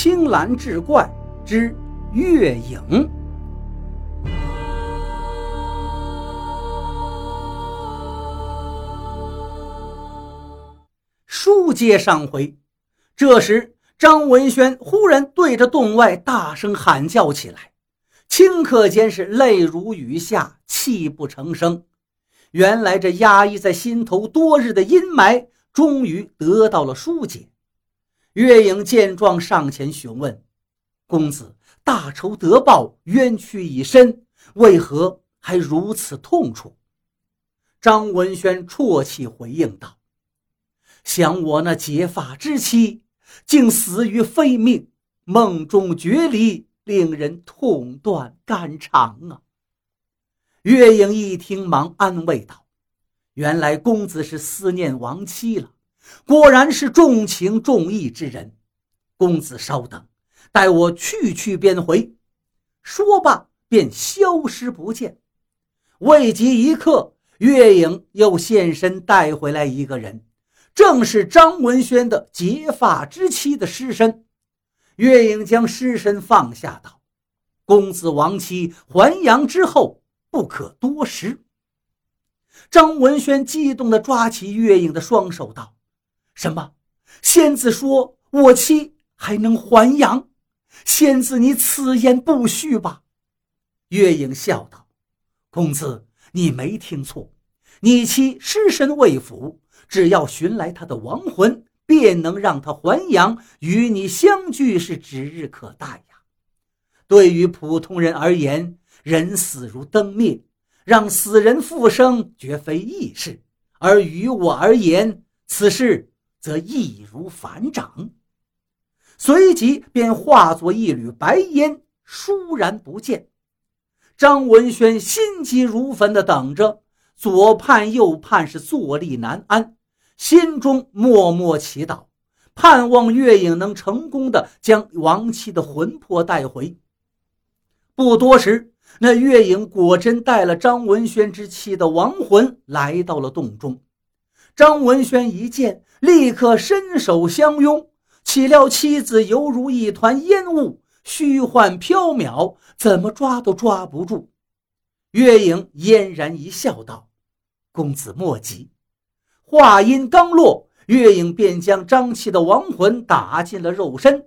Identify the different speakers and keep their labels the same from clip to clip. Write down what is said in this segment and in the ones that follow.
Speaker 1: 青蓝志怪之月影。书接上回，这时张文轩忽然对着洞外大声喊叫起来，顷刻间是泪如雨下，泣不成声。原来这压抑在心头多日的阴霾，终于得到了疏解。月影见状，上前询问：“公子，大仇得报，冤屈已深，为何还如此痛楚？”张文轩啜泣回应道：“想我那结发之妻，竟死于非命，梦中决离，令人痛断肝肠啊！”月影一听，忙安慰道：“原来公子是思念亡妻了。”果然是重情重义之人，公子稍等，待我去去便回。说罢，便消失不见。未及一刻，月影又现身，带回来一个人，正是张文轩的结发之妻的尸身。月影将尸身放下，道：“公子亡妻还阳之后，不可多时。”张文轩激动地抓起月影的双手，道。什么？仙子说我妻还能还阳？仙子，你此言不虚吧？月影笑道：“公子，你没听错，你妻尸身未腐，只要寻来她的亡魂，便能让她还阳，与你相聚是指日可待呀。对于普通人而言，人死如灯灭，让死人复生绝非易事；而于我而言，此事……”则易如反掌，随即便化作一缕白烟，倏然不见。张文轩心急如焚地等着，左盼右盼，是坐立难安，心中默默祈祷，盼望月影能成功的将亡妻的魂魄带回。不多时，那月影果真带了张文轩之妻的亡魂来到了洞中。张文轩一见。立刻伸手相拥，岂料妻子犹如一团烟雾，虚幻缥缈，怎么抓都抓不住。月影嫣然一笑，道：“公子莫急。”话音刚落，月影便将张七的亡魂打进了肉身。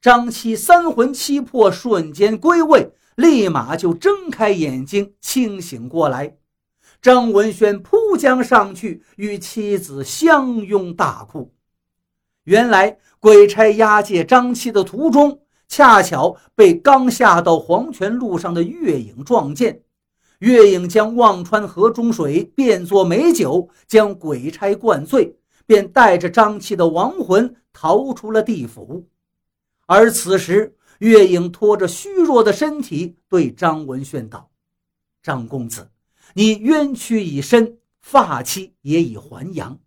Speaker 1: 张七三魂七魄瞬间归位，立马就睁开眼睛，清醒过来。张文轩扑将上去，与妻子相拥大哭。原来鬼差押解张七的途中，恰巧被刚下到黄泉路上的月影撞见。月影将忘川河中水变作美酒，将鬼差灌醉，便带着张七的亡魂逃出了地府。而此时，月影拖着虚弱的身体，对张文轩道：“张公子。”你冤屈已深，发妻也已还阳，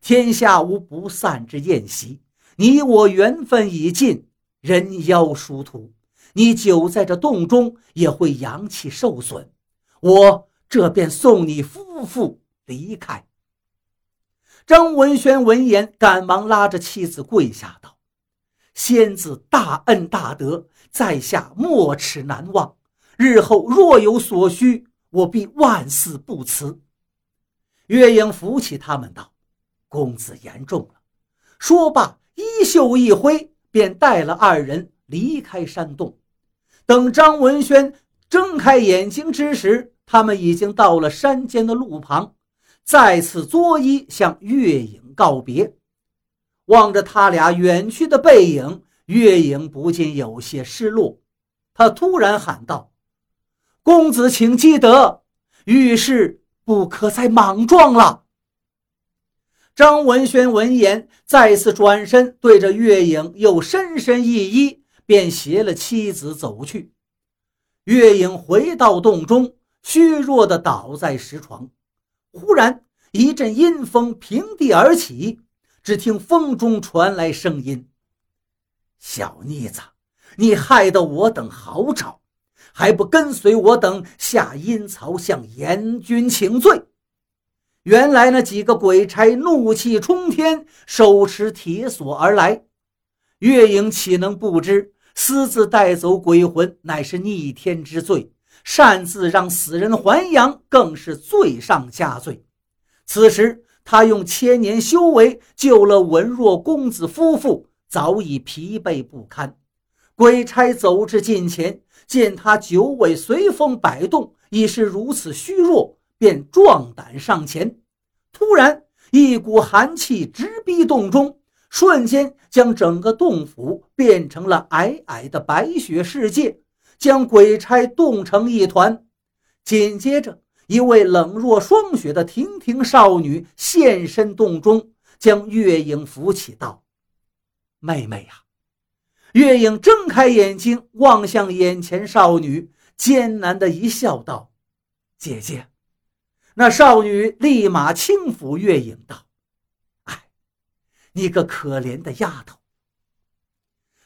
Speaker 1: 天下无不散之宴席。你我缘分已尽，人妖殊途。你久在这洞中，也会阳气受损。我这便送你夫妇离开。张文轩闻言，赶忙拉着妻子跪下道：“仙子大恩大德，在下没齿难忘。日后若有所需。”我必万死不辞。月影扶起他们道：“公子言重了。”说罢，衣袖一挥，便带了二人离开山洞。等张文轩睁开眼睛之时，他们已经到了山间的路旁，再次作揖向月影告别。望着他俩远去的背影，月影不禁有些失落。他突然喊道。公子，请记得，遇事不可再莽撞了。张文轩闻言，再次转身对着月影又深深一揖，便携了妻子走去。月影回到洞中，虚弱的倒在石床。忽然一阵阴风平地而起，只听风中传来声音：“小妮子，你害得我等好找。”还不跟随我等下阴曹向阎君请罪？原来那几个鬼差怒气冲天，手持铁锁而来。月影岂能不知，私自带走鬼魂乃是逆天之罪，擅自让死人还阳更是罪上加罪。此时，他用千年修为救了文若公子夫妇，早已疲惫不堪。鬼差走至近前，见他九尾随风摆动，已是如此虚弱，便壮胆上前。突然，一股寒气直逼洞中，瞬间将整个洞府变成了皑皑的白雪世界，将鬼差冻成一团。紧接着，一位冷若霜雪的亭亭少女现身洞中，将月影扶起，道：“妹妹呀！”月影睁开眼睛，望向眼前少女，艰难的一笑，道：“姐姐。”那少女立马轻抚月影，道：“哎，你个可怜的丫头。”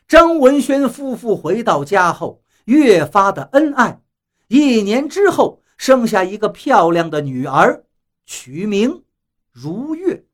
Speaker 1: 张文轩夫妇回到家后，越发的恩爱。一年之后。生下一个漂亮的女儿，取名如月。